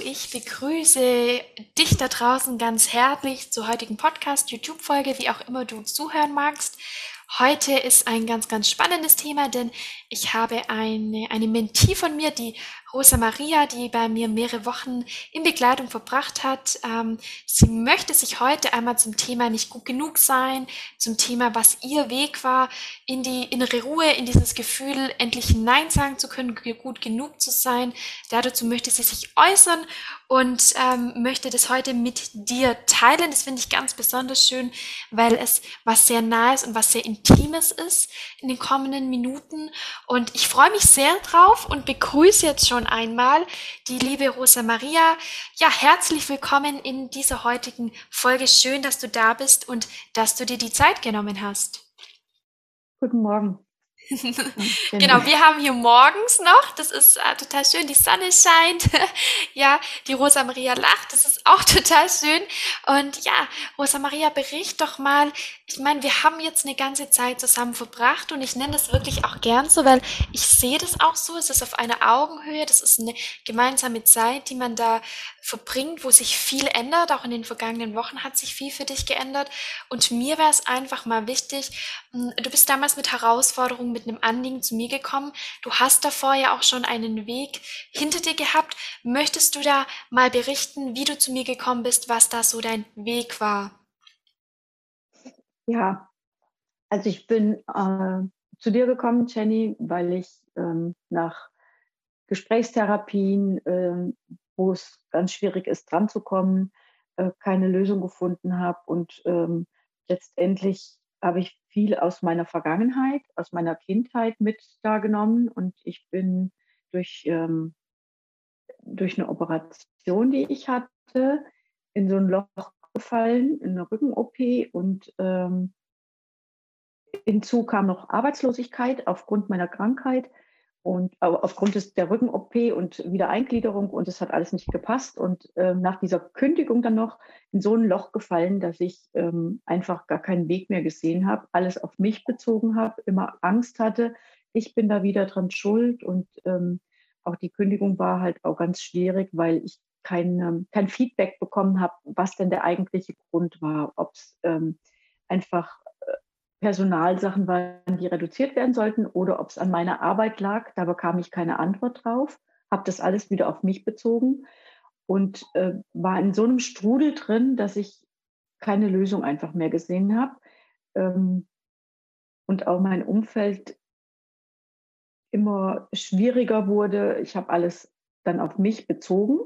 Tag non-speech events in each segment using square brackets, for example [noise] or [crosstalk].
ich begrüße dich da draußen ganz herzlich zur heutigen Podcast, YouTube-Folge, wie auch immer du zuhören magst. Heute ist ein ganz, ganz spannendes Thema, denn ich habe eine, eine Mentee von mir, die Rosa Maria, die bei mir mehrere Wochen in Begleitung verbracht hat. Ähm, sie möchte sich heute einmal zum Thema nicht gut genug sein, zum Thema, was ihr Weg war, in die innere Ruhe, in dieses Gefühl, endlich Nein sagen zu können, gut genug zu sein. Dazu möchte sie sich äußern und ähm, möchte das heute mit dir teilen. Das finde ich ganz besonders schön, weil es was sehr Nahes und was sehr Intimes ist in den kommenden Minuten. Und ich freue mich sehr drauf und begrüße jetzt schon einmal die liebe Rosa Maria. Ja, herzlich willkommen in dieser heutigen Folge. Schön, dass du da bist und dass du dir die Zeit genommen hast. Guten Morgen. [laughs] genau, wir haben hier morgens noch, das ist äh, total schön, die Sonne scheint, [laughs] ja, die Rosa Maria lacht, das ist auch [laughs] total schön. Und ja, Rosa Maria, bericht doch mal, ich meine, wir haben jetzt eine ganze Zeit zusammen verbracht und ich nenne das wirklich auch gern so, weil ich sehe das auch so, es ist auf einer Augenhöhe, das ist eine gemeinsame Zeit, die man da verbringt, wo sich viel ändert, auch in den vergangenen Wochen hat sich viel für dich geändert. Und mir wäre es einfach mal wichtig, hm, du bist damals mit Herausforderungen, mit einem Anliegen zu mir gekommen, du hast davor ja auch schon einen Weg hinter dir gehabt, möchtest du da mal berichten, wie du zu mir gekommen bist, was da so dein Weg war? Ja, also ich bin äh, zu dir gekommen, Jenny, weil ich ähm, nach Gesprächstherapien, äh, wo es ganz schwierig ist, dran zu kommen, äh, keine Lösung gefunden habe. Und ähm, letztendlich habe ich viel aus meiner Vergangenheit, aus meiner Kindheit mit da genommen. Und ich bin durch, ähm, durch eine Operation, die ich hatte, in so ein Loch gefallen, in eine Rücken-OP und ähm, hinzu kam noch Arbeitslosigkeit aufgrund meiner Krankheit und aufgrund des, der Rücken-OP und Wiedereingliederung und es hat alles nicht gepasst. Und äh, nach dieser Kündigung dann noch in so ein Loch gefallen, dass ich ähm, einfach gar keinen Weg mehr gesehen habe, alles auf mich bezogen habe, immer Angst hatte, ich bin da wieder dran schuld und ähm, auch die Kündigung war halt auch ganz schwierig, weil ich kein, ähm, kein Feedback bekommen habe, was denn der eigentliche Grund war, ob es ähm, einfach Personalsachen waren, die reduziert werden sollten oder ob es an meiner Arbeit lag. Da bekam ich keine Antwort drauf, habe das alles wieder auf mich bezogen und äh, war in so einem Strudel drin, dass ich keine Lösung einfach mehr gesehen habe. Ähm, und auch mein Umfeld immer schwieriger wurde. Ich habe alles dann auf mich bezogen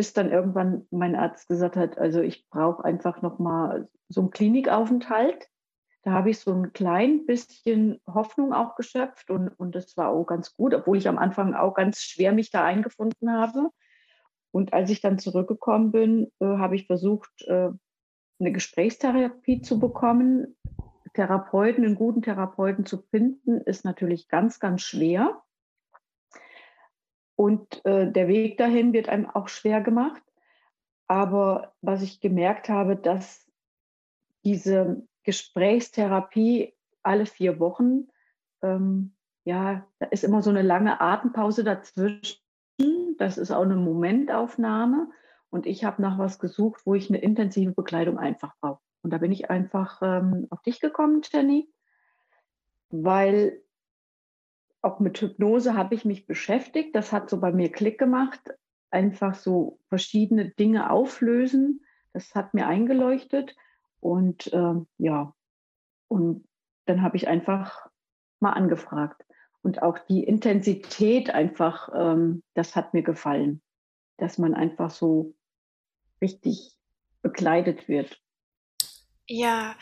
bis dann irgendwann mein Arzt gesagt hat, also ich brauche einfach noch mal so einen Klinikaufenthalt. Da habe ich so ein klein bisschen Hoffnung auch geschöpft und, und das war auch ganz gut, obwohl ich am Anfang auch ganz schwer mich da eingefunden habe. Und als ich dann zurückgekommen bin, äh, habe ich versucht, äh, eine Gesprächstherapie zu bekommen. Therapeuten, einen guten Therapeuten zu finden, ist natürlich ganz, ganz schwer. Und äh, der Weg dahin wird einem auch schwer gemacht. Aber was ich gemerkt habe, dass diese Gesprächstherapie alle vier Wochen, ähm, ja, da ist immer so eine lange Atempause dazwischen. Das ist auch eine Momentaufnahme. Und ich habe nach was gesucht, wo ich eine intensive Bekleidung einfach brauche. Und da bin ich einfach ähm, auf dich gekommen, Jenny, weil auch mit Hypnose habe ich mich beschäftigt. Das hat so bei mir Klick gemacht. Einfach so verschiedene Dinge auflösen. Das hat mir eingeleuchtet. Und äh, ja, und dann habe ich einfach mal angefragt. Und auch die Intensität einfach, ähm, das hat mir gefallen, dass man einfach so richtig bekleidet wird. Ja,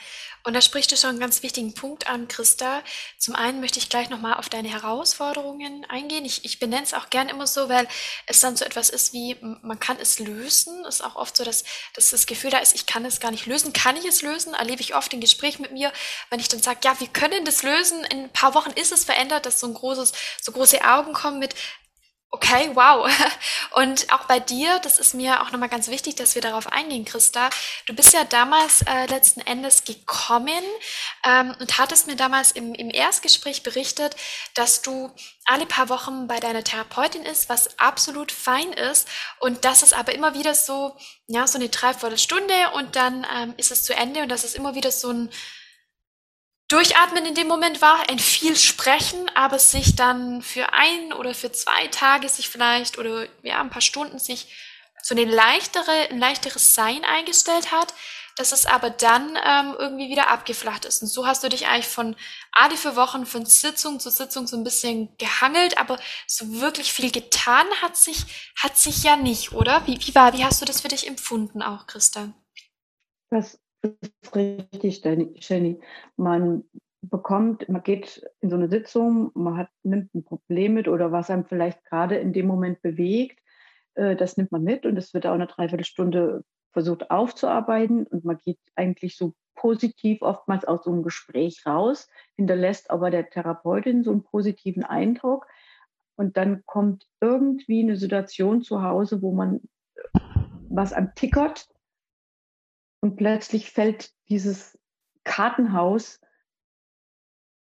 und da sprichst du schon einen ganz wichtigen Punkt an, Christa. Zum einen möchte ich gleich nochmal auf deine Herausforderungen eingehen. Ich, ich benenne es auch gern immer so, weil es dann so etwas ist wie, man kann es lösen. Es ist auch oft so, dass, dass das Gefühl da ist, ich kann es gar nicht lösen. Kann ich es lösen? Erlebe ich oft in Gespräch mit mir, wenn ich dann sage, ja, wir können das lösen. In ein paar Wochen ist es verändert, dass so ein großes, so große Augen kommen mit, Okay, wow. [laughs] Und auch bei dir, das ist mir auch nochmal ganz wichtig, dass wir darauf eingehen, Christa. Du bist ja damals äh, letzten Endes gekommen ähm, und hattest mir damals im, im Erstgespräch berichtet, dass du alle paar Wochen bei deiner Therapeutin ist, was absolut fein ist. Und das ist aber immer wieder so, ja, so eine Dreiviertelstunde und dann ähm, ist es zu Ende und das ist immer wieder so ein Durchatmen in dem Moment war, ein viel Sprechen, aber sich dann für ein oder für zwei Tage sich vielleicht oder ja, ein paar Stunden sich so eine leichtere, ein leichteres Sein eingestellt hat, dass es aber dann ähm, irgendwie wieder abgeflacht ist. Und so hast du dich eigentlich von alle vier Wochen von Sitzung zu Sitzung so ein bisschen gehangelt, aber so wirklich viel getan hat sich, hat sich ja nicht, oder? Wie, wie war, wie hast du das für dich empfunden auch, Christa? Das ist richtig, Jenny. Man bekommt, man geht in so eine Sitzung, man hat, nimmt ein Problem mit oder was einem vielleicht gerade in dem Moment bewegt, äh, das nimmt man mit und es wird auch eine Dreiviertelstunde versucht aufzuarbeiten und man geht eigentlich so positiv oftmals aus so einem Gespräch raus, hinterlässt aber der Therapeutin so einen positiven Eindruck und dann kommt irgendwie eine Situation zu Hause, wo man was am tickert und plötzlich fällt dieses Kartenhaus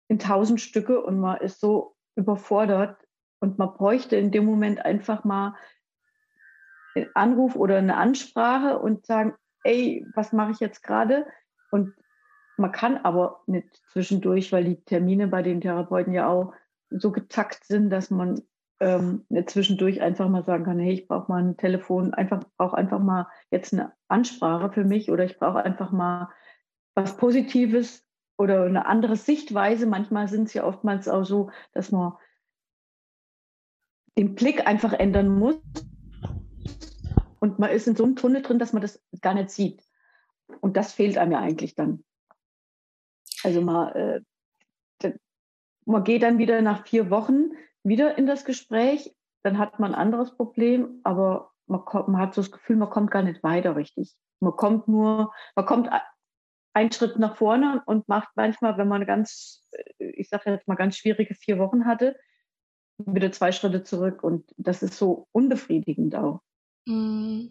in tausend Stücke und man ist so überfordert und man bräuchte in dem Moment einfach mal einen Anruf oder eine Ansprache und sagen, ey, was mache ich jetzt gerade? Und man kann aber nicht zwischendurch, weil die Termine bei den Therapeuten ja auch so getackt sind, dass man ähm, zwischendurch einfach mal sagen kann, hey, ich brauche mal ein Telefon, einfach brauche einfach mal jetzt eine Ansprache für mich oder ich brauche einfach mal was Positives oder eine andere Sichtweise. Manchmal sind es ja oftmals auch so, dass man den Blick einfach ändern muss und man ist in so einem Tunnel drin, dass man das gar nicht sieht. Und das fehlt einem ja eigentlich dann. Also man, äh, man geht dann wieder nach vier Wochen wieder in das Gespräch, dann hat man ein anderes Problem, aber man, kommt, man hat so das Gefühl, man kommt gar nicht weiter richtig. Man kommt nur, man kommt einen Schritt nach vorne und macht manchmal, wenn man ganz, ich sage jetzt mal ganz schwierige vier Wochen hatte, wieder zwei Schritte zurück und das ist so unbefriedigend auch. Mm,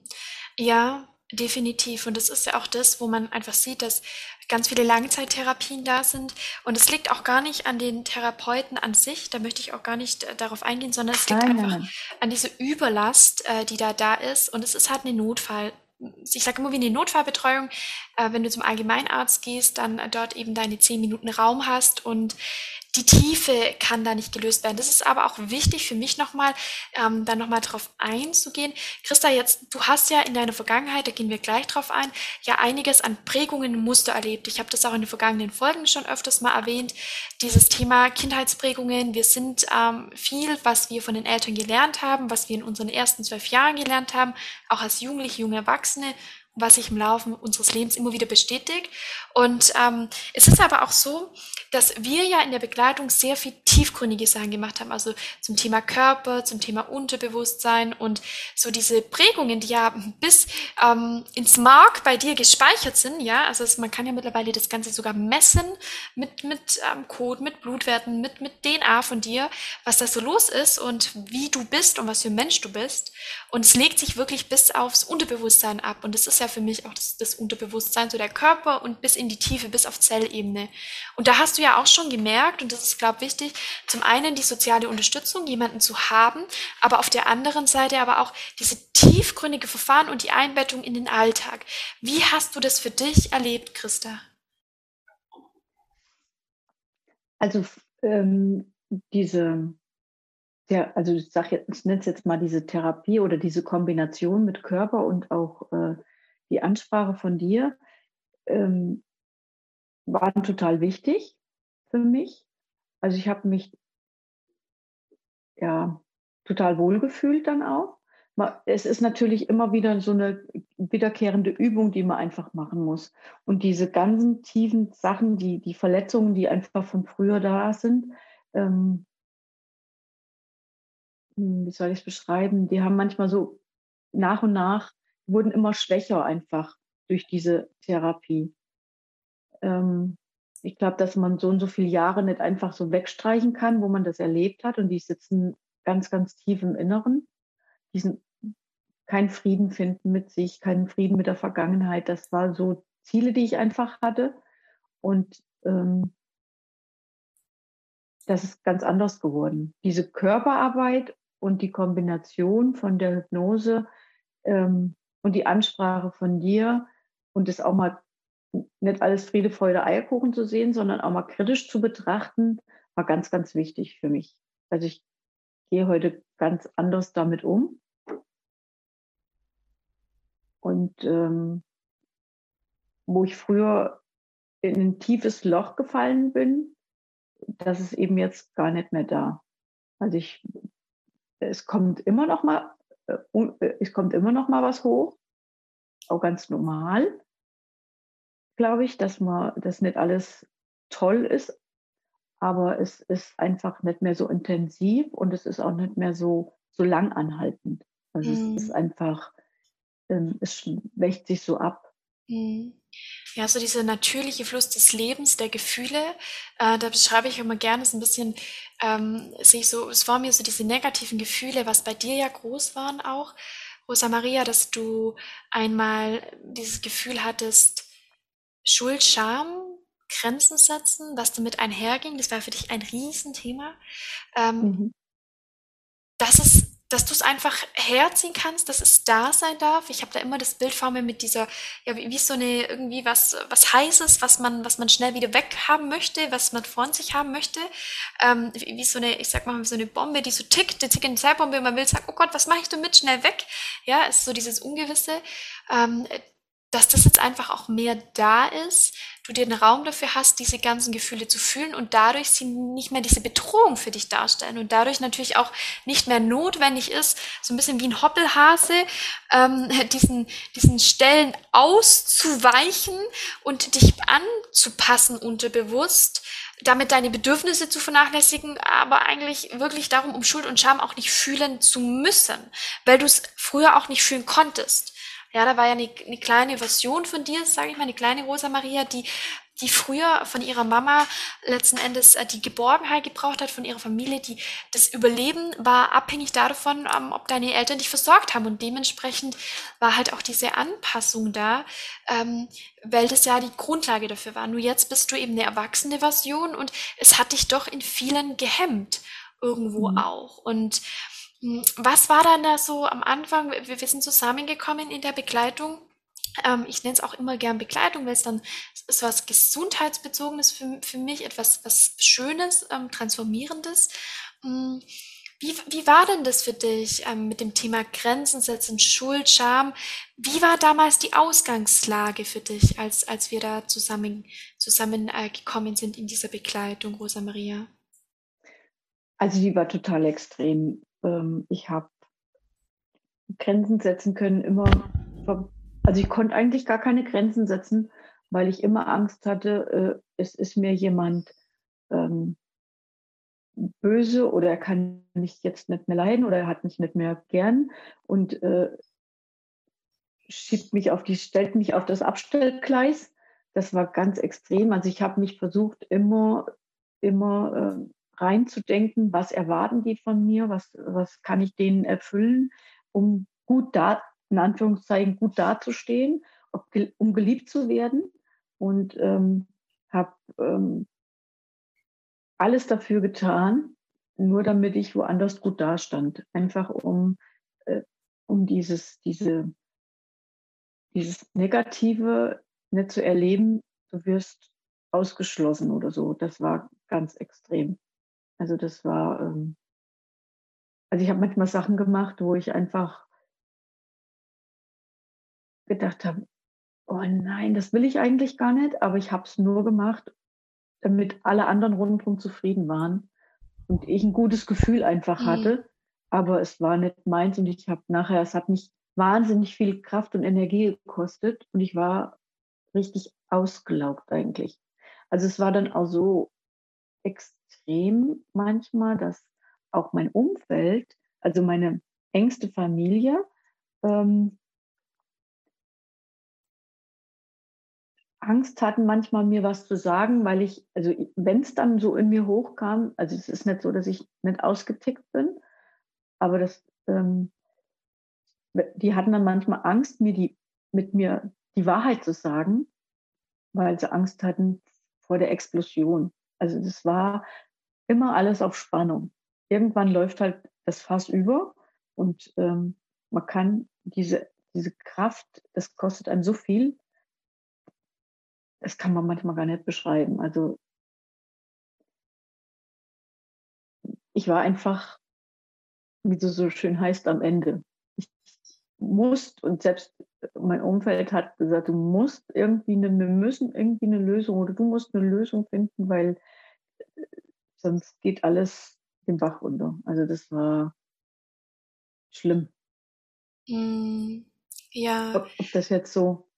ja, Definitiv. Und das ist ja auch das, wo man einfach sieht, dass ganz viele Langzeittherapien da sind. Und es liegt auch gar nicht an den Therapeuten an sich, da möchte ich auch gar nicht äh, darauf eingehen, sondern es liegt nein, einfach nein. an dieser Überlast, äh, die da da ist. Und es ist halt eine Notfall. Ich sage immer wie eine Notfallbetreuung, äh, wenn du zum Allgemeinarzt gehst, dann dort eben deine zehn Minuten Raum hast und die Tiefe kann da nicht gelöst werden. Das ist aber auch wichtig für mich nochmal, ähm, da nochmal drauf einzugehen. Christa, jetzt, du hast ja in deiner Vergangenheit, da gehen wir gleich drauf ein, ja einiges an Prägungen, Muster erlebt. Ich habe das auch in den vergangenen Folgen schon öfters mal erwähnt. Dieses Thema Kindheitsprägungen. Wir sind ähm, viel, was wir von den Eltern gelernt haben, was wir in unseren ersten zwölf Jahren gelernt haben, auch als Jugendliche, junge Erwachsene was sich im Laufe unseres Lebens immer wieder bestätigt. Und ähm, es ist aber auch so, dass wir ja in der Begleitung sehr viel tiefgründige Sachen gemacht haben, also zum Thema Körper, zum Thema Unterbewusstsein und so diese Prägungen, die ja bis ähm, ins Mark bei dir gespeichert sind, ja, also es, man kann ja mittlerweile das Ganze sogar messen mit, mit ähm, Code, mit Blutwerten, mit, mit DNA von dir, was da so los ist und wie du bist und was für ein Mensch du bist. Und es legt sich wirklich bis aufs Unterbewusstsein ab und das ist ja für mich auch das, das Unterbewusstsein, so der Körper und bis in die Tiefe, bis auf Zellebene. Und da hast du ja auch schon gemerkt, und das ist, glaube ich, wichtig, zum einen die soziale Unterstützung, jemanden zu haben, aber auf der anderen Seite aber auch diese tiefgründige Verfahren und die Einbettung in den Alltag. Wie hast du das für dich erlebt, Christa? Also ähm, diese, ja, also ich sage jetzt, ich nenne es jetzt mal diese Therapie oder diese Kombination mit Körper und auch äh, die Ansprache von dir ähm, waren total wichtig für mich. Also ich habe mich ja total wohlgefühlt dann auch. Es ist natürlich immer wieder so eine wiederkehrende Übung, die man einfach machen muss. Und diese ganzen tiefen Sachen, die, die Verletzungen, die einfach von früher da sind, ähm, hm, wie soll ich es beschreiben, die haben manchmal so nach und nach wurden immer schwächer einfach durch diese Therapie. Ähm, ich glaube, dass man so und so viele Jahre nicht einfach so wegstreichen kann, wo man das erlebt hat und die sitzen ganz, ganz tief im Inneren. Diesen keinen Frieden finden mit sich, keinen Frieden mit der Vergangenheit. Das war so Ziele, die ich einfach hatte. Und ähm, das ist ganz anders geworden. Diese Körperarbeit und die Kombination von der Hypnose ähm, und die Ansprache von dir und das auch mal nicht alles Friede, Freude, Eierkuchen zu sehen, sondern auch mal kritisch zu betrachten, war ganz, ganz wichtig für mich. Also ich gehe heute ganz anders damit um. Und ähm, wo ich früher in ein tiefes Loch gefallen bin, das ist eben jetzt gar nicht mehr da. Also ich, es kommt immer noch mal, äh, äh, es kommt immer noch mal was hoch, auch ganz normal, glaube ich, dass man, das nicht alles toll ist, aber es ist einfach nicht mehr so intensiv und es ist auch nicht mehr so, so lang anhaltend. Also mhm. es ist einfach, ähm, es wächt sich so ab. Mhm. Ja, so dieser natürliche Fluss des Lebens, der Gefühle, äh, da beschreibe ich immer gerne so ein bisschen, ähm, sehe ich so, es war mir so diese negativen Gefühle, was bei dir ja groß waren auch, Rosa Maria, dass du einmal dieses Gefühl hattest, Schuld, Scham, Grenzen setzen, was damit einherging, das war für dich ein Riesenthema. Ähm, mhm. Das ist dass du es einfach herziehen kannst, dass es da sein darf. Ich habe da immer das Bild vor mir mit dieser, ja, wie, wie so eine, irgendwie was, was Heißes, was man, was man schnell wieder weghaben möchte, was man vor sich haben möchte. Ähm, wie, wie so eine, ich sag mal, wie so eine Bombe, die so tickt, eine tickende Zeitbombe, und man will sagen, oh Gott, was mache ich damit? Schnell weg. Ja, ist so dieses Ungewisse. Ähm, dass das jetzt einfach auch mehr da ist, du dir den Raum dafür hast, diese ganzen Gefühle zu fühlen und dadurch sie nicht mehr diese Bedrohung für dich darstellen und dadurch natürlich auch nicht mehr notwendig ist, so ein bisschen wie ein Hoppelhase, ähm, [laughs] diesen, diesen Stellen auszuweichen und dich anzupassen unterbewusst, damit deine Bedürfnisse zu vernachlässigen, aber eigentlich wirklich darum, um Schuld und Scham auch nicht fühlen zu müssen, weil du es früher auch nicht fühlen konntest. Ja, da war ja eine, eine kleine Version von dir, sage ich mal, eine kleine Rosa Maria, die die früher von ihrer Mama letzten Endes äh, die Geborgenheit gebraucht hat, von ihrer Familie, die das Überleben war abhängig davon, ähm, ob deine Eltern dich versorgt haben und dementsprechend war halt auch diese Anpassung da, ähm, weil das ja die Grundlage dafür war. Nur jetzt bist du eben eine erwachsene Version und es hat dich doch in vielen gehemmt irgendwo mhm. auch und was war dann da so am Anfang? Wir, sind zusammengekommen in der Begleitung. Ähm, ich nenne es auch immer gern Begleitung, weil es dann so was Gesundheitsbezogenes für, für mich, etwas was Schönes, ähm, Transformierendes. Hm, wie, wie war denn das für dich ähm, mit dem Thema Grenzen setzen, Schuld, Scham? Wie war damals die Ausgangslage für dich, als, als wir da zusammen, zusammen äh, sind in dieser Begleitung, Rosa Maria? Also die war total extrem ähm, ich habe Grenzen setzen können, immer, also ich konnte eigentlich gar keine Grenzen setzen, weil ich immer Angst hatte, äh, es ist mir jemand ähm, böse oder er kann mich jetzt nicht mehr leiden oder er hat mich nicht mehr gern und äh, schiebt mich auf die, stellt mich auf das Abstellgleis. Das war ganz extrem. Also ich habe mich versucht, immer, immer äh, reinzudenken, was erwarten die von mir, was, was kann ich denen erfüllen, um gut da, in Anführungszeichen, gut dazustehen, ob, um geliebt zu werden. Und ähm, habe ähm, alles dafür getan, nur damit ich woanders gut dastand. Einfach um, äh, um dieses, diese, dieses Negative nicht zu erleben, du wirst ausgeschlossen oder so. Das war ganz extrem. Also das war, ähm, also ich habe manchmal Sachen gemacht, wo ich einfach gedacht habe, oh nein, das will ich eigentlich gar nicht, aber ich habe es nur gemacht, damit alle anderen rundherum zufrieden waren und ich ein gutes Gefühl einfach mhm. hatte, aber es war nicht meins und ich habe nachher, es hat mich wahnsinnig viel Kraft und Energie gekostet und ich war richtig ausgelaugt eigentlich. Also es war dann auch so extrem extrem manchmal, dass auch mein Umfeld, also meine engste Familie, ähm, Angst hatten, manchmal mir was zu sagen, weil ich, also wenn es dann so in mir hochkam, also es ist nicht so, dass ich nicht ausgetickt bin, aber das, ähm, die hatten dann manchmal Angst, mir die, mit mir die Wahrheit zu sagen, weil sie Angst hatten vor der Explosion. Also das war immer alles auf Spannung. Irgendwann läuft halt das Fass über und ähm, man kann diese, diese Kraft, das kostet einem so viel, das kann man manchmal gar nicht beschreiben. Also ich war einfach, wie du so schön heißt, am Ende. Ich musste und selbst mein Umfeld hat gesagt, du musst irgendwie eine, wir müssen irgendwie eine Lösung oder du musst eine Lösung finden, weil sonst geht alles den Bach runter. Also das war schlimm. Mm, ja. Ob, ob, das jetzt so,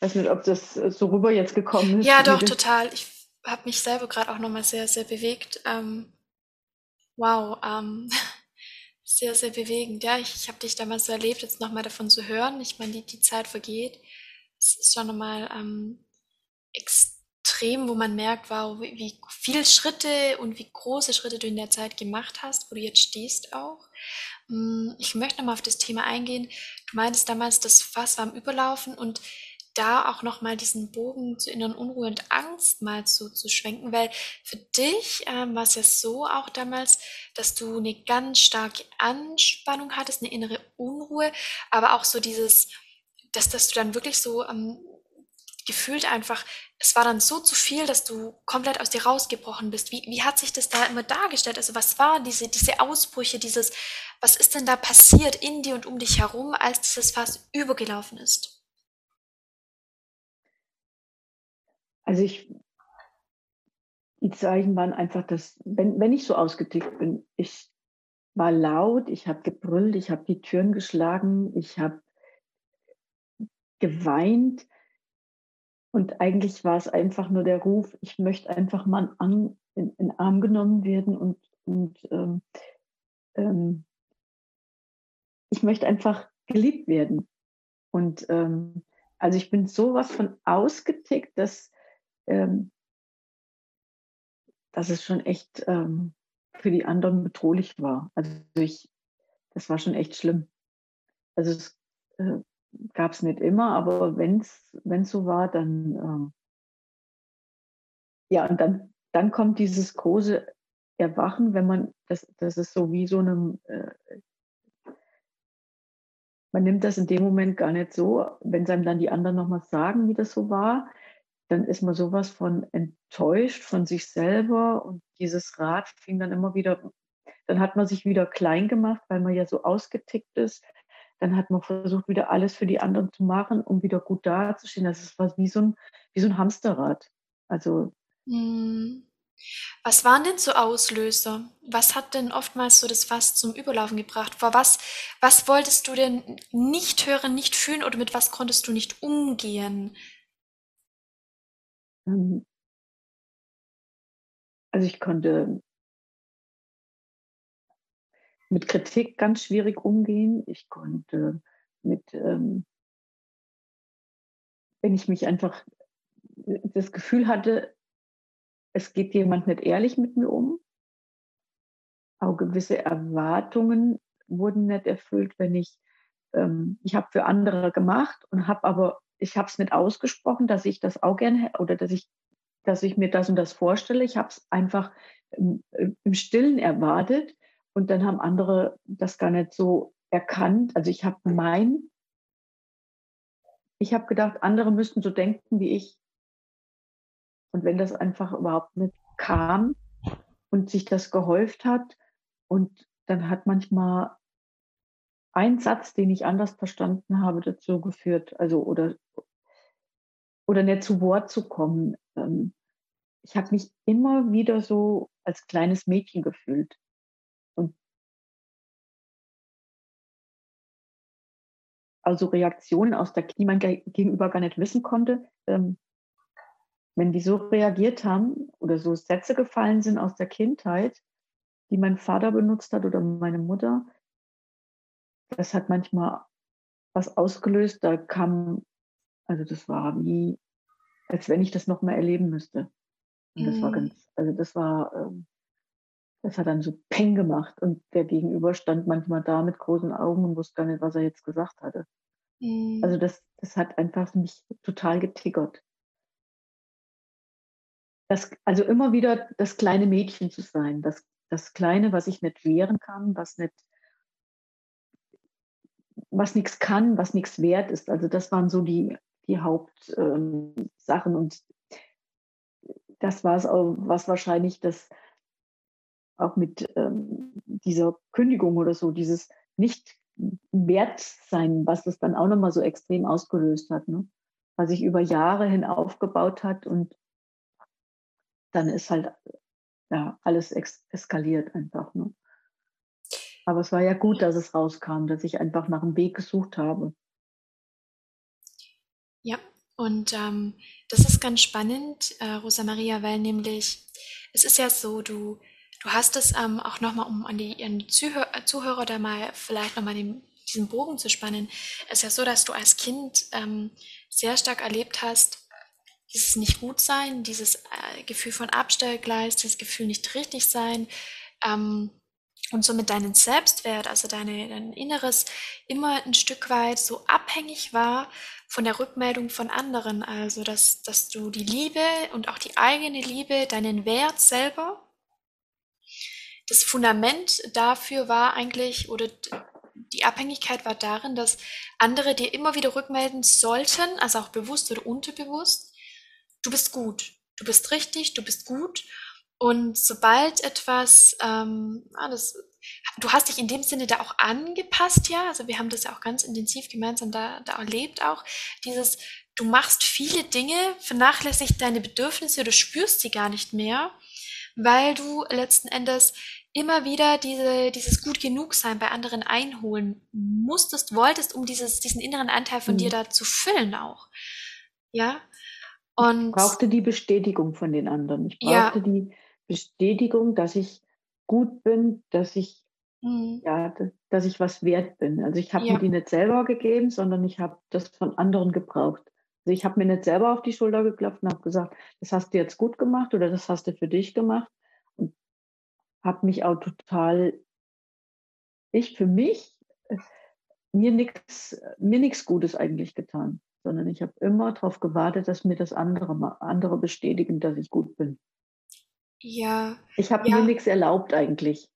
weiß nicht, ob das so rüber jetzt gekommen ist. Ja, doch, total. Ich habe mich selber gerade auch nochmal sehr, sehr bewegt. Ähm, wow, ähm, [laughs] sehr, sehr bewegend. Ja, ich, ich habe dich damals so erlebt, jetzt nochmal davon zu hören. Ich meine, die, die Zeit vergeht. Es ist schon nochmal ähm, extrem, wo man merkt, wow, wie, viele Schritte und wie große Schritte du in der Zeit gemacht hast, wo du jetzt stehst auch. Mm, ich möchte nochmal auf das Thema eingehen. Du meintest damals, das Fass war am Überlaufen und da auch nochmal diesen Bogen zu inneren Unruhe und Angst mal zu, zu schwenken, weil für dich ähm, war es ja so auch damals, dass du eine ganz starke Anspannung hattest, eine innere Unruhe, aber auch so dieses, dass, dass du dann wirklich so ähm, gefühlt einfach, es war dann so zu viel, dass du komplett aus dir rausgebrochen bist. Wie, wie hat sich das da immer dargestellt? Also was waren diese, diese Ausbrüche, dieses, was ist denn da passiert in dir und um dich herum, als dieses Fass übergelaufen ist? Also ich, die Zeichen waren einfach, dass, wenn, wenn ich so ausgetickt bin, ich war laut, ich habe gebrüllt, ich habe die Türen geschlagen, ich habe geweint. Und eigentlich war es einfach nur der Ruf, ich möchte einfach mal an, in, in Arm genommen werden und, und ähm, ähm, ich möchte einfach geliebt werden. Und ähm, also ich bin sowas von ausgetickt, dass ähm, dass es schon echt ähm, für die anderen bedrohlich war. Also ich, das war schon echt schlimm. Also es äh, gab es nicht immer, aber wenn es so war, dann ähm, ja, und dann, dann kommt dieses große Erwachen, wenn man, das, das ist so wie so einem, äh, man nimmt das in dem Moment gar nicht so, wenn es einem dann die anderen nochmal sagen, wie das so war, dann ist man sowas von enttäuscht von sich selber und dieses Rad fing dann immer wieder, dann hat man sich wieder klein gemacht, weil man ja so ausgetickt ist. Dann hat man versucht, wieder alles für die anderen zu machen, um wieder gut dazustehen. Das ist was wie so ein, wie so ein Hamsterrad. Also. Hm. Was waren denn so Auslöser? Was hat denn oftmals so das Fass zum Überlaufen gebracht? Vor was, was wolltest du denn nicht hören, nicht fühlen oder mit was konntest du nicht umgehen? Ähm, also ich konnte mit Kritik ganz schwierig umgehen. Ich konnte mit, ähm, wenn ich mich einfach das Gefühl hatte, es geht jemand nicht ehrlich mit mir um. Auch gewisse Erwartungen wurden nicht erfüllt, wenn ich, ähm, ich habe für andere gemacht und habe aber ich habe es nicht ausgesprochen, dass ich das auch gerne oder dass ich, dass ich mir das und das vorstelle. Ich habe es einfach im, im, Stillen erwartet und dann haben andere das gar nicht so erkannt. Also ich habe mein, ich habe gedacht, andere müssten so denken wie ich. Und wenn das einfach überhaupt nicht kam und sich das gehäuft hat und dann hat manchmal ein Satz, den ich anders verstanden habe, dazu geführt, also oder, oder nicht zu Wort zu kommen. Ähm, ich habe mich immer wieder so als kleines Mädchen gefühlt. Also Reaktionen aus der, die man gegenüber gar nicht wissen konnte. Ähm, wenn die so reagiert haben oder so Sätze gefallen sind aus der Kindheit, die mein Vater benutzt hat oder meine Mutter, das hat manchmal was ausgelöst. Da kam, also das war wie, als wenn ich das noch mal erleben müsste. Und das war mhm. ganz, also das war, ähm, das hat dann so Peng gemacht und der Gegenüber stand manchmal da mit großen Augen und wusste gar nicht, was er jetzt gesagt hatte. Mhm. Also das, das hat einfach mich total getickert. Das, also immer wieder das kleine Mädchen zu sein, das, das Kleine, was ich nicht wehren kann, was nicht, was nichts kann, was nichts wert ist. Also das waren so die, die Hauptsachen ähm, und das war es auch, was wahrscheinlich das auch mit ähm, dieser Kündigung oder so, dieses nicht wert sein, was das dann auch nochmal so extrem ausgelöst hat, ne? was sich über Jahre hin aufgebaut hat und dann ist halt ja, alles eskaliert einfach. Ne? Aber es war ja gut, dass es rauskam, dass ich einfach nach einem Weg gesucht habe. Ja, und ähm, das ist ganz spannend, äh, Rosa Maria, weil nämlich es ist ja so, du Du hast es ähm, auch nochmal, um an die, die Zuhörer, äh, Zuhörer da mal vielleicht nochmal diesen Bogen zu spannen. Es ist ja so, dass du als Kind ähm, sehr stark erlebt hast, dieses nicht gut sein, dieses äh, Gefühl von Abstellgleis, dieses Gefühl nicht richtig sein ähm, und somit deinen Selbstwert, also deine, dein Inneres immer ein Stück weit so abhängig war von der Rückmeldung von anderen. Also dass, dass du die Liebe und auch die eigene Liebe, deinen Wert selber das Fundament dafür war eigentlich, oder die Abhängigkeit war darin, dass andere dir immer wieder rückmelden sollten, also auch bewusst oder unterbewusst, du bist gut, du bist richtig, du bist gut. Und sobald etwas, ähm, ah, das, du hast dich in dem Sinne da auch angepasst, ja, also wir haben das ja auch ganz intensiv gemeinsam da, da erlebt auch, dieses, du machst viele Dinge, vernachlässigst deine Bedürfnisse oder spürst sie gar nicht mehr, weil du letzten Endes immer wieder diese, dieses gut genug sein bei anderen einholen musstest, wolltest, um dieses, diesen inneren Anteil von mhm. dir da zu füllen auch. Ja. Und ich brauchte die Bestätigung von den anderen. Ich brauchte ja. die Bestätigung, dass ich gut bin, dass ich mhm. ja, dass ich was wert bin. Also ich habe ja. mir die nicht selber gegeben, sondern ich habe das von anderen gebraucht. Also ich habe mir nicht selber auf die Schulter geklopft und habe gesagt, das hast du jetzt gut gemacht oder das hast du für dich gemacht, habe mich auch total, ich für mich, äh, mir nichts mir Gutes eigentlich getan, sondern ich habe immer darauf gewartet, dass mir das andere, andere bestätigen, dass ich gut bin. Ja. Ich habe ja. mir nichts erlaubt eigentlich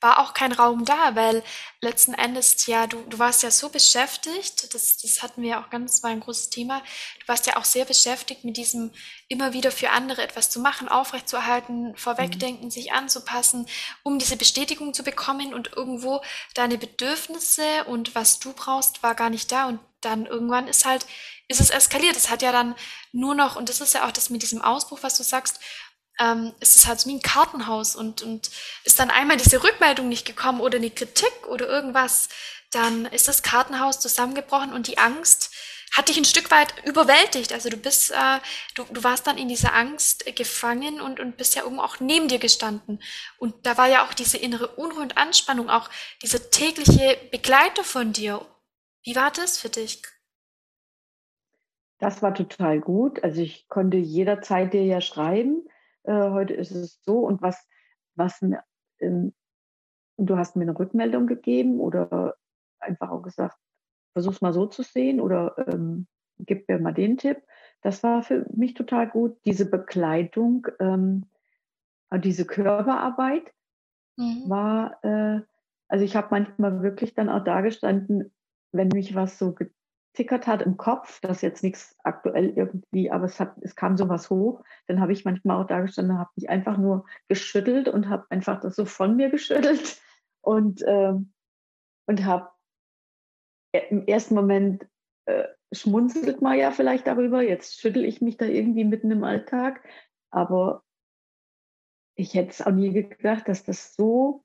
war auch kein Raum da, weil letzten Endes ja, du, du warst ja so beschäftigt, das, das hatten wir ja auch ganz, war ein großes Thema, du warst ja auch sehr beschäftigt mit diesem immer wieder für andere etwas zu machen, aufrechtzuerhalten, vorwegdenken, mhm. sich anzupassen, um diese Bestätigung zu bekommen und irgendwo deine Bedürfnisse und was du brauchst, war gar nicht da und dann irgendwann ist halt, ist es eskaliert. Es hat ja dann nur noch, und das ist ja auch das mit diesem Ausbruch, was du sagst, ähm, ist es halt wie ein Kartenhaus und, und ist dann einmal diese Rückmeldung nicht gekommen oder eine Kritik oder irgendwas, dann ist das Kartenhaus zusammengebrochen und die Angst hat dich ein Stück weit überwältigt. Also du bist, äh, du, du warst dann in dieser Angst gefangen und, und bist ja irgendwo auch neben dir gestanden. Und da war ja auch diese innere Unruhe und Anspannung, auch diese tägliche Begleiter von dir. Wie war das für dich? Das war total gut. Also ich konnte jederzeit dir ja schreiben äh, heute ist es so und was, was ähm, du hast mir eine Rückmeldung gegeben oder einfach auch gesagt, versuch's mal so zu sehen oder ähm, gib mir mal den Tipp. Das war für mich total gut. Diese Begleitung, ähm, diese Körperarbeit mhm. war, äh, also ich habe manchmal wirklich dann auch da gestanden, wenn mich was so tickert hat im Kopf, das ist jetzt nichts aktuell irgendwie, aber es, hat, es kam sowas hoch, dann habe ich manchmal auch da gestanden, habe mich einfach nur geschüttelt und habe einfach das so von mir geschüttelt und, äh, und habe im ersten Moment äh, schmunzelt man ja vielleicht darüber, jetzt schüttel ich mich da irgendwie mitten im Alltag, aber ich hätte es auch nie gedacht, dass das so,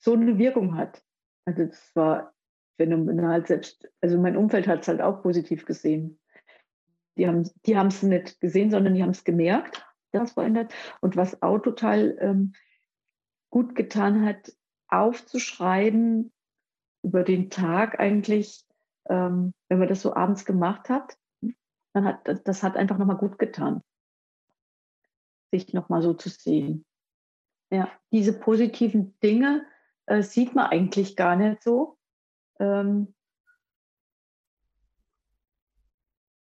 so eine Wirkung hat. Also das war phänomenal selbst. Also mein Umfeld hat es halt auch positiv gesehen. Die haben die es nicht gesehen, sondern die haben es gemerkt, das verändert. Und was auch total ähm, gut getan hat, aufzuschreiben über den Tag eigentlich, ähm, wenn man das so abends gemacht hat, dann hat das hat einfach nochmal gut getan, sich nochmal so zu sehen. Ja, diese positiven Dinge äh, sieht man eigentlich gar nicht so. Ähm,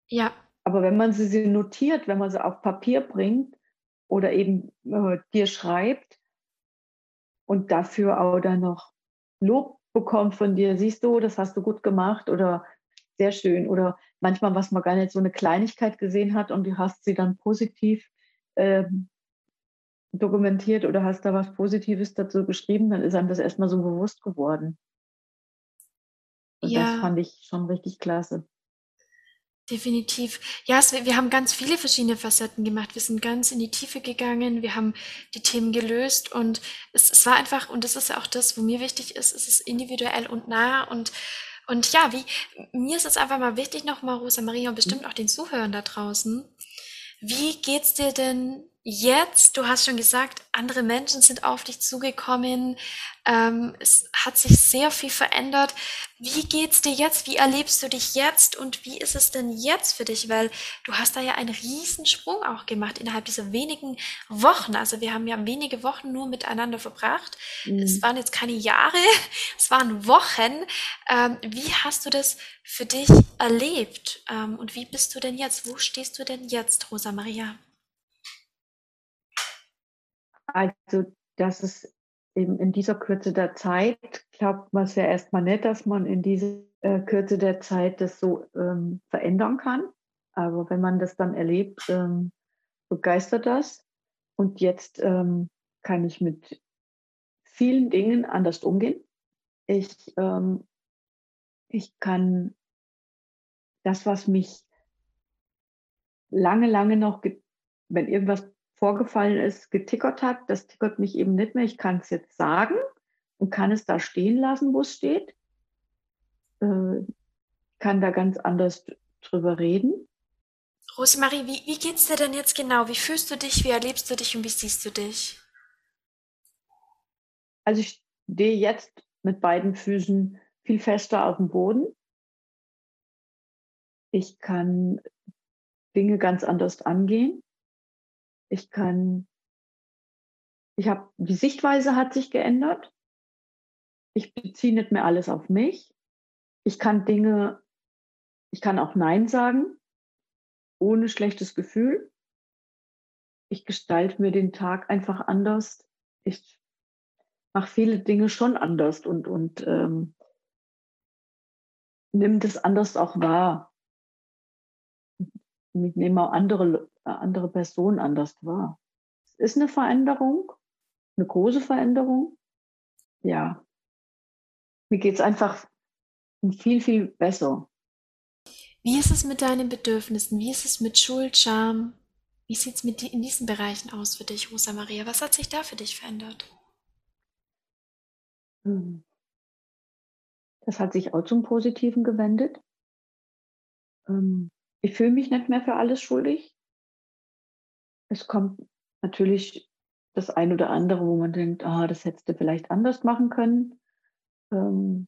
ja. Aber wenn man sie notiert, wenn man sie auf Papier bringt oder eben äh, dir schreibt und dafür auch dann noch Lob bekommt von dir, siehst du, das hast du gut gemacht oder sehr schön oder manchmal, was man gar nicht so eine Kleinigkeit gesehen hat und du hast sie dann positiv ähm, dokumentiert oder hast da was Positives dazu geschrieben, dann ist einem das erstmal so bewusst geworden. Und ja. das fand ich schon richtig klasse. Definitiv. Ja, es, wir haben ganz viele verschiedene Facetten gemacht. Wir sind ganz in die Tiefe gegangen. Wir haben die Themen gelöst und es, es war einfach, und das ist ja auch das, wo mir wichtig ist, es ist individuell und nah und und ja, wie mir ist es einfach mal wichtig, nochmal Rosa Maria und bestimmt auch den Zuhörern da draußen. Wie geht's dir denn jetzt, du hast schon gesagt, andere Menschen sind auf dich zugekommen, ähm, es hat sich sehr viel verändert. Wie geht's dir jetzt? Wie erlebst du dich jetzt? Und wie ist es denn jetzt für dich? Weil du hast da ja einen Riesensprung auch gemacht innerhalb dieser wenigen Wochen. Also wir haben ja wenige Wochen nur miteinander verbracht. Mhm. Es waren jetzt keine Jahre, [laughs] es waren Wochen. Ähm, wie hast du das für dich erlebt? Ähm, und wie bist du denn jetzt? Wo stehst du denn jetzt, Rosa Maria? Also, das ist eben in dieser Kürze der Zeit, glaubt man es ja erstmal nicht, dass man in dieser äh, Kürze der Zeit das so ähm, verändern kann. Aber wenn man das dann erlebt, ähm, begeistert das. Und jetzt ähm, kann ich mit vielen Dingen anders umgehen. Ich, ähm, ich kann das, was mich lange, lange noch, wenn irgendwas vorgefallen ist, getickert hat, das tickert mich eben nicht mehr. Ich kann es jetzt sagen und kann es da stehen lassen, wo es steht. Äh, kann da ganz anders drüber reden. Rosemarie, wie, wie es dir denn jetzt genau? Wie fühlst du dich, wie erlebst du dich und wie siehst du dich? Also ich stehe jetzt mit beiden Füßen viel fester auf dem Boden. Ich kann Dinge ganz anders angehen. Ich kann, ich habe, die Sichtweise hat sich geändert. Ich beziehe nicht mehr alles auf mich. Ich kann Dinge, ich kann auch Nein sagen, ohne schlechtes Gefühl. Ich gestalte mir den Tag einfach anders. Ich mache viele Dinge schon anders und, und ähm, nimm das anders auch wahr. Ich nehme auch andere andere Person anders wahr. Es ist eine Veränderung, eine große Veränderung. Ja, mir geht es einfach viel, viel besser. Wie ist es mit deinen Bedürfnissen? Wie ist es mit Schuld, Scham? Wie sieht es mit die, in diesen Bereichen aus für dich, Rosa Maria? Was hat sich da für dich verändert? Hm. Das hat sich auch zum Positiven gewendet. Ähm, ich fühle mich nicht mehr für alles schuldig. Es kommt natürlich das ein oder andere, wo man denkt, ah, das hättest du vielleicht anders machen können. Ähm,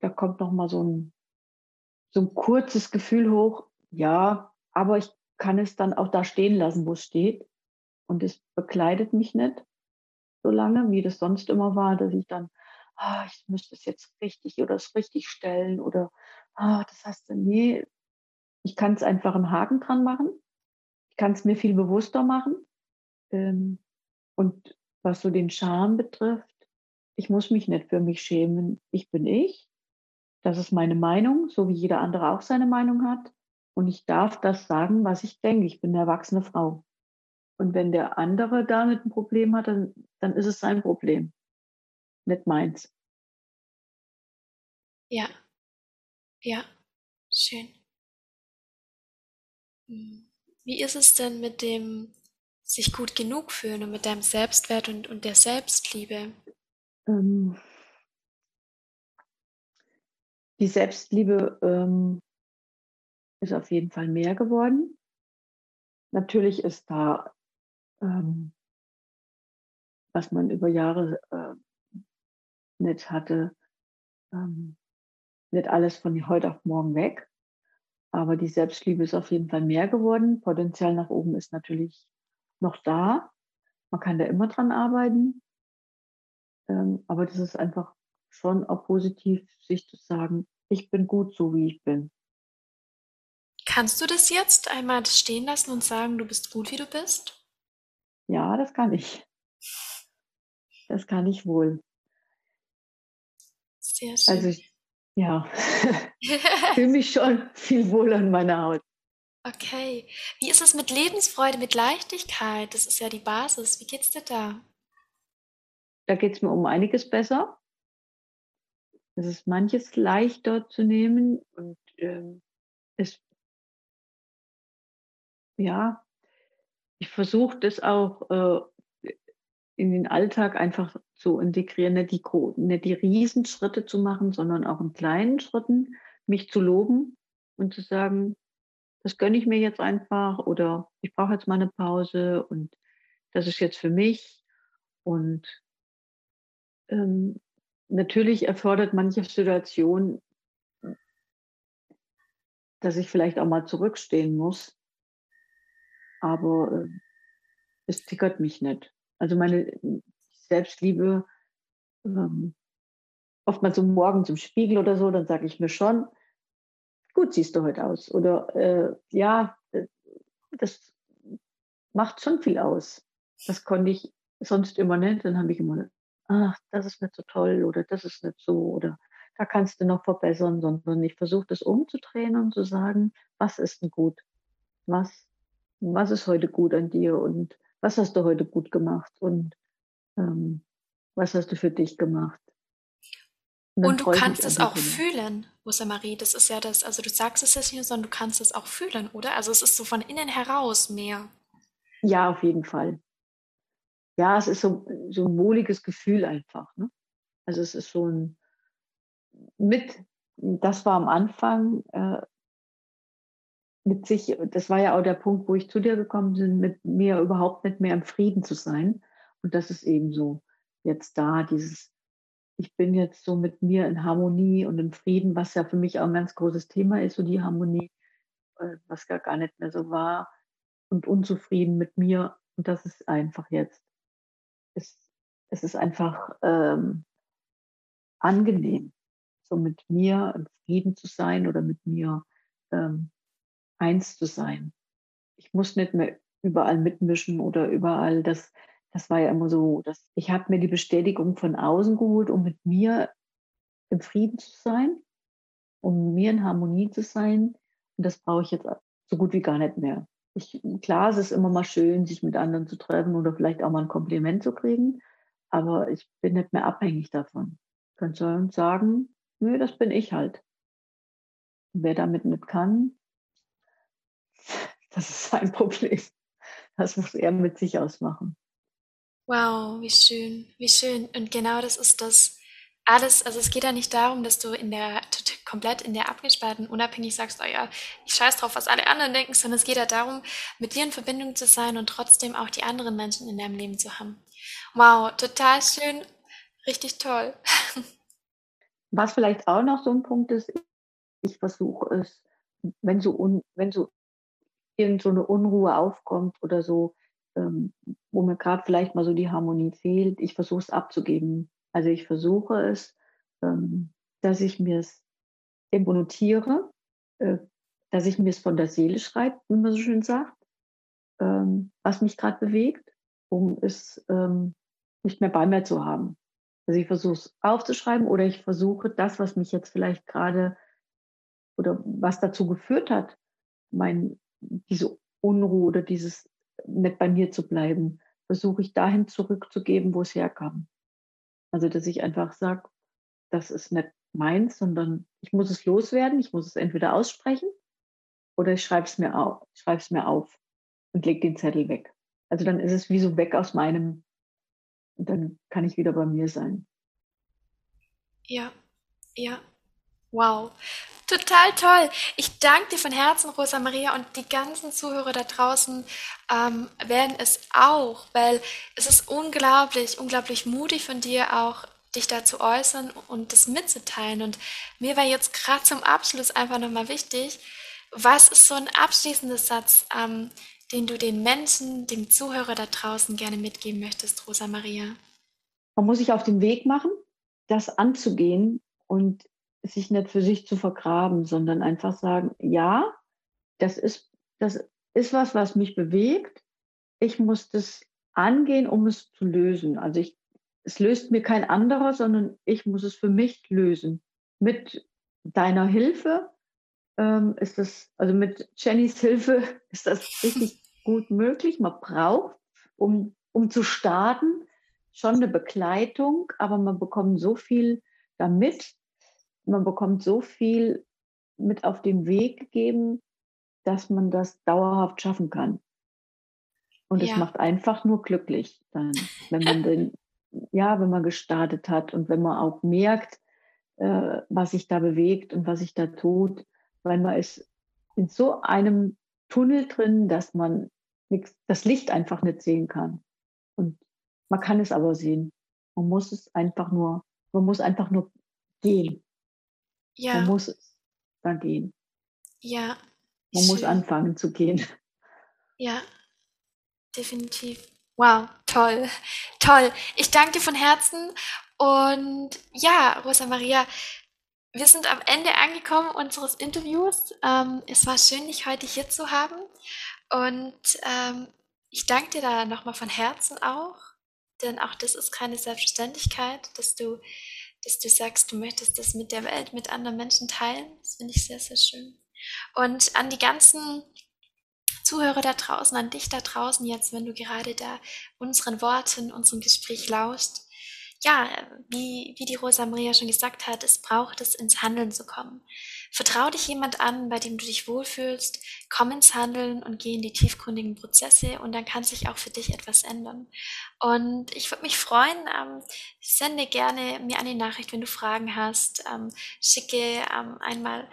da kommt noch mal so ein, so ein kurzes Gefühl hoch, ja, aber ich kann es dann auch da stehen lassen, wo es steht. Und es bekleidet mich nicht so lange, wie das sonst immer war, dass ich dann, ah, ich müsste es jetzt richtig oder es richtig stellen oder, ah, das heißt, nee, ich kann es einfach einen Haken dran machen ich kann es mir viel bewusster machen. Ähm, und was so den Charme betrifft, ich muss mich nicht für mich schämen. Ich bin ich. Das ist meine Meinung, so wie jeder andere auch seine Meinung hat. Und ich darf das sagen, was ich denke. Ich bin eine erwachsene Frau. Und wenn der andere damit ein Problem hat, dann, dann ist es sein Problem, nicht meins. Ja, ja, schön. Hm. Wie ist es denn mit dem sich gut genug fühlen und mit deinem Selbstwert und, und der Selbstliebe? Ähm, die Selbstliebe ähm, ist auf jeden Fall mehr geworden. Natürlich ist da, ähm, was man über Jahre äh, nicht hatte, ähm, nicht alles von heute auf morgen weg. Aber die Selbstliebe ist auf jeden Fall mehr geworden. Potenzial nach oben ist natürlich noch da. Man kann da immer dran arbeiten. Ähm, aber das ist einfach schon auch positiv, sich zu sagen, ich bin gut so, wie ich bin. Kannst du das jetzt einmal stehen lassen und sagen, du bist gut, wie du bist? Ja, das kann ich. Das kann ich wohl. Sehr Also schön. ich, ja, [laughs] [laughs] fühle mich schon viel wohler in meiner Haut. Okay. Wie ist es mit Lebensfreude, mit Leichtigkeit? Das ist ja die Basis. Wie geht's dir da? Da geht es mir um einiges besser. Es ist manches leichter zu nehmen und ähm, es, ja, ich versuche das auch äh, in den Alltag einfach zu integrieren, nicht die, nicht die Riesenschritte zu machen, sondern auch in kleinen Schritten mich zu loben und zu sagen, das gönne ich mir jetzt einfach oder ich brauche jetzt mal eine Pause und das ist jetzt für mich. Und ähm, natürlich erfordert manche Situation, dass ich vielleicht auch mal zurückstehen muss, aber äh, es tickert mich nicht. Also meine Selbstliebe, ähm, oftmals so morgens im Spiegel oder so, dann sage ich mir schon, gut siehst du heute aus. Oder äh, ja, äh, das macht schon viel aus. Das konnte ich sonst immer nicht. Dann habe ich immer, ach, das ist nicht so toll oder das ist nicht so oder da kannst du noch verbessern, sondern ich versuche das umzudrehen und zu sagen, was ist denn gut? Was, was ist heute gut an dir und was hast du heute gut gemacht und ähm, was hast du für dich gemacht? Und Und du kannst es auch fühlen, Rosamarie. Das ist ja das, also du sagst es jetzt nicht, sondern du kannst es auch fühlen, oder? Also es ist so von innen heraus mehr. Ja, auf jeden Fall. Ja, es ist so, so ein wohliges Gefühl einfach. Ne? Also es ist so ein mit, das war am Anfang äh, mit sich, das war ja auch der Punkt, wo ich zu dir gekommen bin, mit mir überhaupt nicht mehr im Frieden zu sein. Und das ist eben so jetzt da, dieses, ich bin jetzt so mit mir in Harmonie und im Frieden, was ja für mich auch ein ganz großes Thema ist, so die Harmonie, äh, was gar, gar nicht mehr so war und unzufrieden mit mir. Und das ist einfach jetzt, es, es ist einfach ähm, angenehm, so mit mir im Frieden zu sein oder mit mir ähm, eins zu sein. Ich muss nicht mehr überall mitmischen oder überall das, das war ja immer so, dass ich habe mir die Bestätigung von außen geholt, um mit mir im Frieden zu sein, um mit mir in Harmonie zu sein. Und das brauche ich jetzt so gut wie gar nicht mehr. Ich, klar, es ist immer mal schön, sich mit anderen zu treffen oder vielleicht auch mal ein Kompliment zu kriegen, aber ich bin nicht mehr abhängig davon. Ich könnte sagen, nö, das bin ich halt. Wer damit nicht kann, das ist sein Problem. Das muss er mit sich ausmachen. Wow, wie schön, wie schön. Und genau das ist das alles, also es geht ja nicht darum, dass du in der komplett in der abgespalten unabhängig sagst, oh ja, ich scheiß drauf, was alle anderen denken, sondern es geht ja darum, mit dir in Verbindung zu sein und trotzdem auch die anderen Menschen in deinem Leben zu haben. Wow, total schön, richtig toll. [laughs] Was vielleicht auch noch so ein Punkt ist, ich versuche es, wenn so, un, wenn so irgend so eine Unruhe aufkommt oder so, ähm, wo mir gerade vielleicht mal so die Harmonie fehlt, ich versuche es abzugeben. Also ich versuche es, ähm, dass ich mir es irgendwo notiere, äh, dass ich mir es von der Seele schreibe, wie man so schön sagt, ähm, was mich gerade bewegt, um es ähm, nicht mehr bei mir zu haben. Also ich versuche es aufzuschreiben oder ich versuche das, was mich jetzt vielleicht gerade oder was dazu geführt hat, mein, diese Unruhe oder dieses nicht bei mir zu bleiben, versuche ich dahin zurückzugeben, wo es herkam. Also dass ich einfach sage, das ist nicht meins, sondern ich muss es loswerden, ich muss es entweder aussprechen oder ich schreibe es mir auf, schreibe es mir auf und lege den Zettel weg. Also dann ist es wie so weg aus meinem, und dann kann ich wieder bei mir sein. Ja, ja. Wow, total toll. Ich danke dir von Herzen, Rosa Maria, und die ganzen Zuhörer da draußen ähm, werden es auch, weil es ist unglaublich, unglaublich mutig von dir auch, dich da zu äußern und das mitzuteilen. Und mir war jetzt gerade zum Abschluss einfach nochmal wichtig, was ist so ein abschließender Satz, ähm, den du den Menschen, dem Zuhörer da draußen gerne mitgeben möchtest, Rosa Maria? Man muss sich auf den Weg machen, das anzugehen und sich nicht für sich zu vergraben, sondern einfach sagen, ja, das ist, das ist was, was mich bewegt. Ich muss das angehen, um es zu lösen. Also ich, es löst mir kein anderer, sondern ich muss es für mich lösen. Mit deiner Hilfe ähm, ist das, also mit Jennys Hilfe [laughs] ist das richtig gut möglich. Man braucht, um, um zu starten, schon eine Begleitung, aber man bekommt so viel damit, man bekommt so viel mit auf den Weg gegeben, dass man das dauerhaft schaffen kann. Und ja. es macht einfach nur glücklich dann, wenn man den, [laughs] ja, wenn man gestartet hat und wenn man auch merkt, äh, was sich da bewegt und was sich da tut, weil man ist in so einem Tunnel drin, dass man nix, das Licht einfach nicht sehen kann. Und man kann es aber sehen. Man muss es einfach nur, man muss einfach nur gehen. Ja. Man muss da gehen. Ja. Man muss anfangen zu gehen. Ja, definitiv. Wow, toll, toll. Ich danke dir von Herzen und ja, Rosa Maria, wir sind am Ende angekommen unseres Interviews. Ähm, es war schön, dich heute hier zu haben und ähm, ich danke dir da nochmal von Herzen auch, denn auch das ist keine Selbstverständlichkeit, dass du, dass du sagst, du möchtest das mit der Welt, mit anderen Menschen teilen. Das finde ich sehr, sehr schön. Und an die ganzen Zuhörer da draußen, an dich da draußen jetzt, wenn du gerade da unseren Worten, unserem Gespräch lauscht. Ja, wie, wie die Rosa Maria schon gesagt hat, es braucht es, ins Handeln zu kommen. Vertrau dich jemand an, bei dem du dich wohlfühlst, komm ins Handeln und geh in die tiefgründigen Prozesse und dann kann sich auch für dich etwas ändern. Und ich würde mich freuen, ähm, sende gerne mir eine Nachricht, wenn du Fragen hast, ähm, schicke ähm, einmal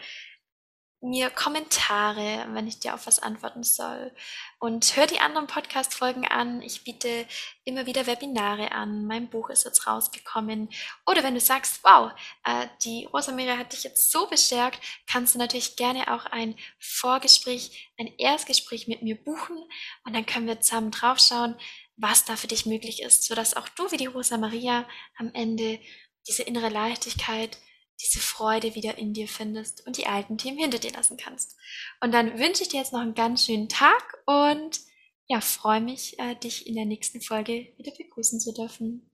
mir Kommentare, wenn ich dir auf was antworten soll. Und hör die anderen Podcast-Folgen an. Ich biete immer wieder Webinare an. Mein Buch ist jetzt rausgekommen. Oder wenn du sagst, wow, äh, die Rosamira hat dich jetzt so bestärkt, kannst du natürlich gerne auch ein Vorgespräch, ein Erstgespräch mit mir buchen. Und dann können wir zusammen draufschauen, was da für dich möglich ist, sodass auch du wie die Rosa Maria am Ende diese innere Leichtigkeit, diese Freude wieder in dir findest und die alten Themen hinter dir lassen kannst. Und dann wünsche ich dir jetzt noch einen ganz schönen Tag und ja, freue mich, äh, dich in der nächsten Folge wieder begrüßen zu dürfen.